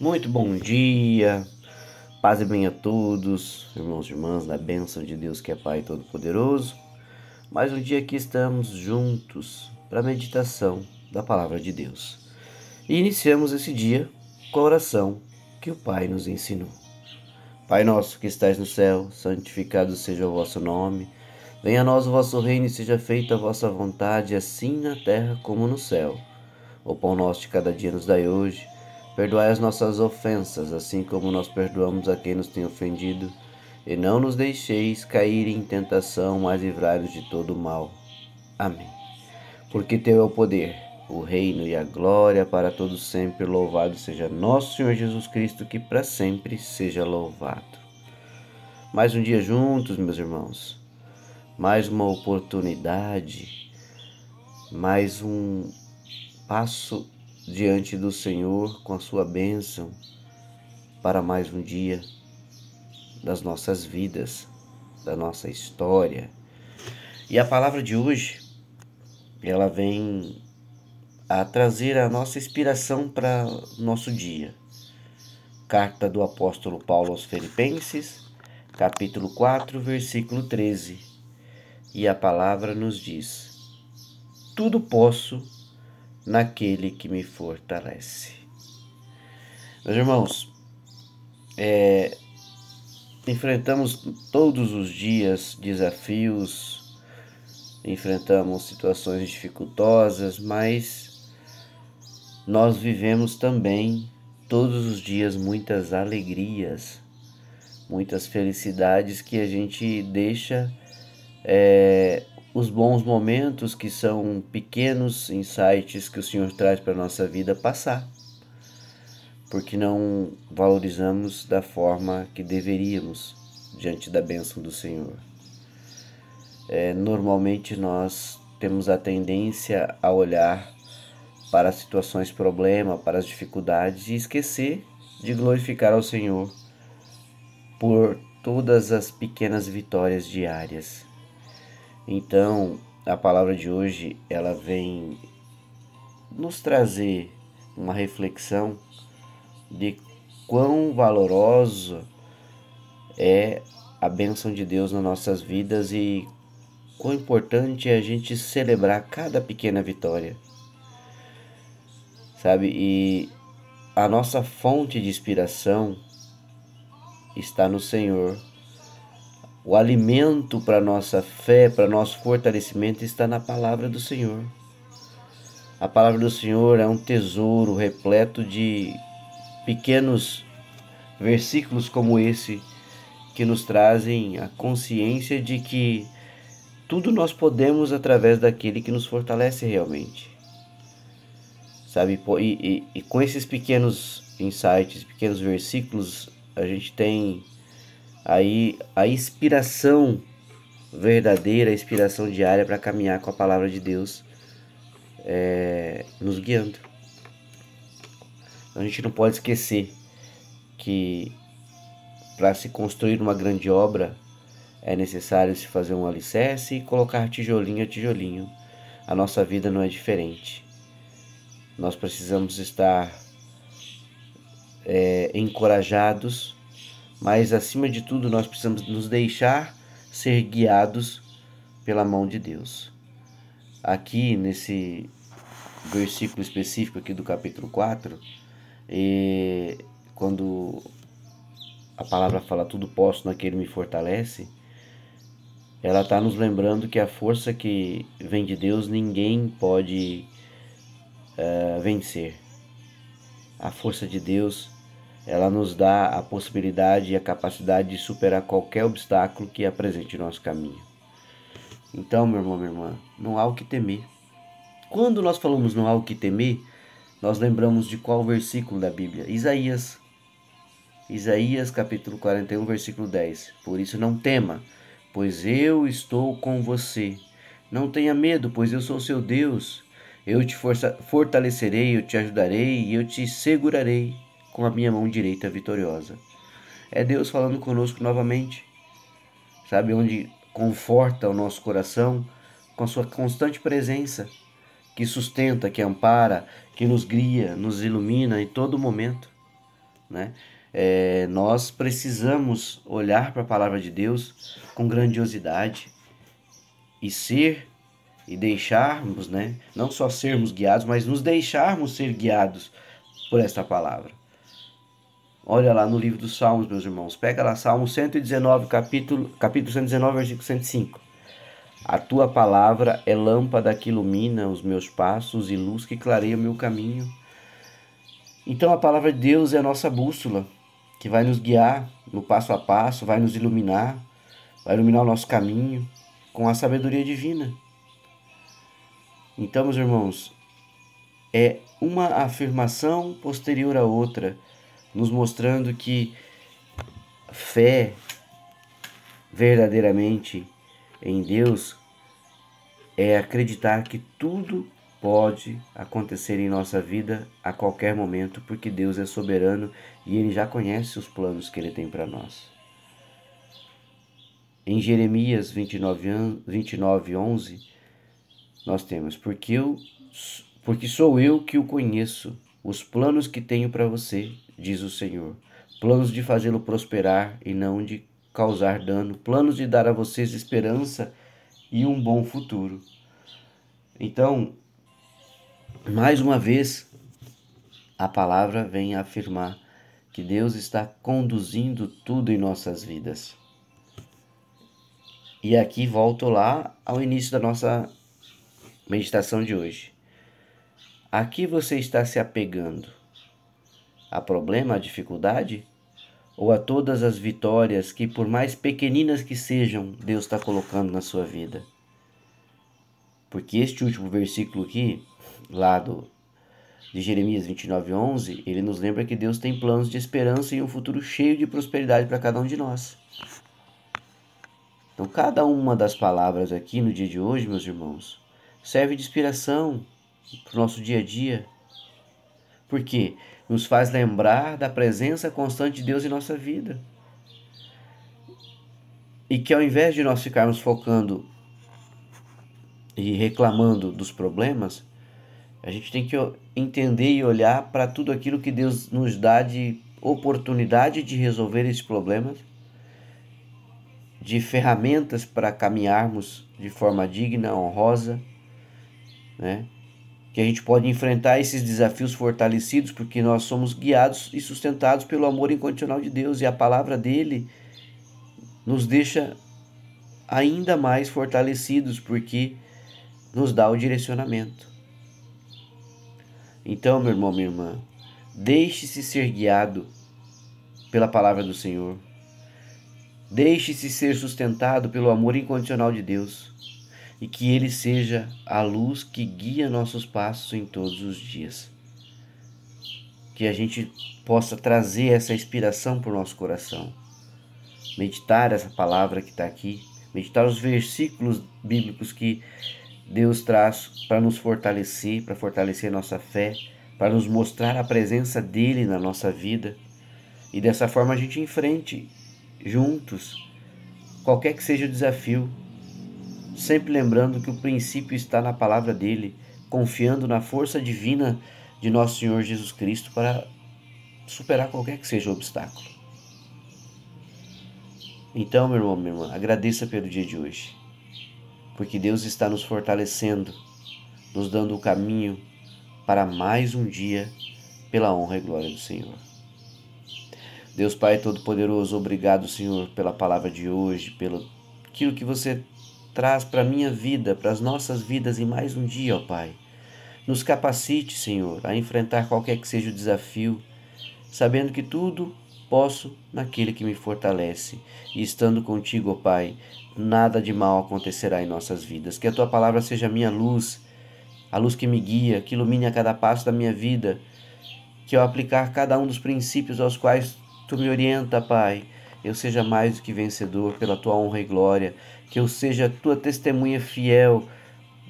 Muito bom dia, paz e bem a todos, irmãos e irmãs, da bênção de Deus que é Pai Todo-Poderoso. Mais um dia que estamos juntos para a meditação da Palavra de Deus. E iniciamos esse dia com a oração que o Pai nos ensinou. Pai nosso que estais no céu, santificado seja o vosso nome. Venha a nós o vosso reino e seja feita a vossa vontade, assim na terra como no céu. O pão nosso de cada dia nos dai hoje Perdoai as nossas ofensas, assim como nós perdoamos a quem nos tem ofendido, e não nos deixeis cair em tentação, mas livrai-nos de todo mal. Amém. Porque teu é o poder, o reino e a glória para todos sempre. Louvado seja nosso Senhor Jesus Cristo, que para sempre seja louvado. Mais um dia juntos, meus irmãos. Mais uma oportunidade, mais um passo diante do Senhor com a sua bênção para mais um dia das nossas vidas, da nossa história. E a palavra de hoje, ela vem a trazer a nossa inspiração para nosso dia. Carta do apóstolo Paulo aos Filipenses, capítulo 4, versículo 13. E a palavra nos diz: Tudo posso naquele que me fortalece. Meus irmãos, é, enfrentamos todos os dias desafios, enfrentamos situações dificultosas, mas nós vivemos também todos os dias muitas alegrias, muitas felicidades que a gente deixa é, os bons momentos, que são pequenos insights que o Senhor traz para a nossa vida, passar. Porque não valorizamos da forma que deveríamos diante da bênção do Senhor. É, normalmente nós temos a tendência a olhar para as situações problema, para as dificuldades e esquecer de glorificar ao Senhor por todas as pequenas vitórias diárias. Então, a palavra de hoje, ela vem nos trazer uma reflexão de quão valorosa é a bênção de Deus nas nossas vidas e quão importante é a gente celebrar cada pequena vitória. Sabe? E a nossa fonte de inspiração está no Senhor o alimento para nossa fé, para nosso fortalecimento está na palavra do Senhor. A palavra do Senhor é um tesouro repleto de pequenos versículos como esse que nos trazem a consciência de que tudo nós podemos através daquele que nos fortalece realmente. Sabe? E, e, e com esses pequenos insights, pequenos versículos, a gente tem aí a inspiração verdadeira, a inspiração diária para caminhar com a palavra de Deus é, nos guiando. A gente não pode esquecer que para se construir uma grande obra é necessário se fazer um alicerce e colocar tijolinho a tijolinho. A nossa vida não é diferente. Nós precisamos estar é, encorajados mas acima de tudo nós precisamos nos deixar ser guiados pela mão de Deus. Aqui nesse versículo específico aqui do capítulo 4, e quando a palavra fala tudo posso naquele me fortalece, ela está nos lembrando que a força que vem de Deus ninguém pode uh, vencer. A força de Deus ela nos dá a possibilidade e a capacidade de superar qualquer obstáculo que apresente nosso caminho. Então, meu irmão, minha irmã, não há o que temer. Quando nós falamos não há o que temer, nós lembramos de qual versículo da Bíblia? Isaías. Isaías capítulo 41, versículo 10. Por isso não tema, pois eu estou com você. Não tenha medo, pois eu sou seu Deus. Eu te fortalecerei, eu te ajudarei e eu te segurarei com a minha mão direita vitoriosa. É Deus falando conosco novamente, sabe? Onde conforta o nosso coração com a sua constante presença, que sustenta, que ampara, que nos guia, nos ilumina em todo momento. né? É, nós precisamos olhar para a palavra de Deus com grandiosidade e ser e deixarmos, né? Não só sermos guiados, mas nos deixarmos ser guiados por esta palavra. Olha lá no livro dos Salmos, meus irmãos. Pega lá Salmo 119, capítulo, capítulo 119, versículo 105. A tua palavra é lâmpada que ilumina os meus passos e luz que clareia o meu caminho. Então a palavra de Deus é a nossa bússola, que vai nos guiar no passo a passo, vai nos iluminar, vai iluminar o nosso caminho com a sabedoria divina. Então, meus irmãos, é uma afirmação posterior a outra, nos mostrando que fé verdadeiramente em Deus é acreditar que tudo pode acontecer em nossa vida a qualquer momento, porque Deus é soberano e Ele já conhece os planos que Ele tem para nós. Em Jeremias 29, 29, 11, nós temos, porque, eu, porque sou eu que o conheço, os planos que tenho para você, diz o Senhor, planos de fazê-lo prosperar e não de causar dano, planos de dar a vocês esperança e um bom futuro. Então, mais uma vez, a palavra vem afirmar que Deus está conduzindo tudo em nossas vidas. E aqui volto lá ao início da nossa meditação de hoje. A que você está se apegando? A problema, a dificuldade? Ou a todas as vitórias que, por mais pequeninas que sejam, Deus está colocando na sua vida? Porque este último versículo aqui, lá do, de Jeremias 29, 11, ele nos lembra que Deus tem planos de esperança e um futuro cheio de prosperidade para cada um de nós. Então, cada uma das palavras aqui no dia de hoje, meus irmãos, serve de inspiração para o nosso dia a dia. Porque nos faz lembrar da presença constante de Deus em nossa vida. E que ao invés de nós ficarmos focando e reclamando dos problemas, a gente tem que entender e olhar para tudo aquilo que Deus nos dá de oportunidade de resolver esses problemas, de ferramentas para caminharmos de forma digna, honrosa, né? Que a gente pode enfrentar esses desafios fortalecidos porque nós somos guiados e sustentados pelo amor incondicional de Deus e a palavra dele nos deixa ainda mais fortalecidos porque nos dá o direcionamento. Então, meu irmão, minha irmã, deixe-se ser guiado pela palavra do Senhor. Deixe-se ser sustentado pelo amor incondicional de Deus e que Ele seja a luz que guia nossos passos em todos os dias. Que a gente possa trazer essa inspiração para o nosso coração, meditar essa palavra que está aqui, meditar os versículos bíblicos que Deus traz para nos fortalecer, para fortalecer nossa fé, para nos mostrar a presença dele na nossa vida. E dessa forma a gente enfrente juntos qualquer que seja o desafio, sempre lembrando que o princípio está na palavra dele, confiando na força divina de nosso Senhor Jesus Cristo para superar qualquer que seja o obstáculo. Então, meu irmão, minha irmã, agradeça pelo dia de hoje porque Deus está nos fortalecendo, nos dando o caminho para mais um dia pela honra e glória do Senhor. Deus Pai Todo-Poderoso, obrigado, Senhor, pela palavra de hoje, pelo aquilo que você traz para a minha vida, para as nossas vidas em mais um dia, ó Pai. Nos capacite, Senhor, a enfrentar qualquer que seja o desafio, sabendo que tudo posso naquele que me fortalece. E estando contigo, ó Pai, nada de mal acontecerá em nossas vidas. Que a tua palavra seja a minha luz, a luz que me guia, que ilumine a cada passo da minha vida. Que ao aplicar cada um dos princípios aos quais tu me orienta, Pai, eu seja mais do que vencedor pela tua honra e glória. Que eu seja tua testemunha fiel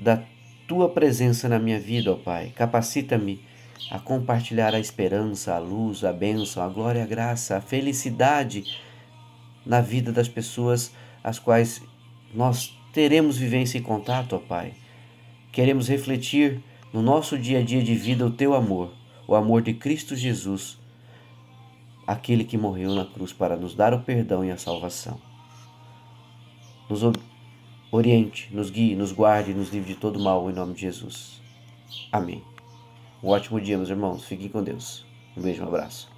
da tua presença na minha vida, ó Pai. Capacita-me a compartilhar a esperança, a luz, a bênção, a glória, a graça, a felicidade na vida das pessoas as quais nós teremos vivência e contato, ó Pai. Queremos refletir no nosso dia a dia de vida o teu amor, o amor de Cristo Jesus, aquele que morreu na cruz para nos dar o perdão e a salvação. Nos oriente, nos guie, nos guarde e nos livre de todo mal, em nome de Jesus. Amém. Um ótimo dia, meus irmãos. Fiquem com Deus. Um beijo, um abraço.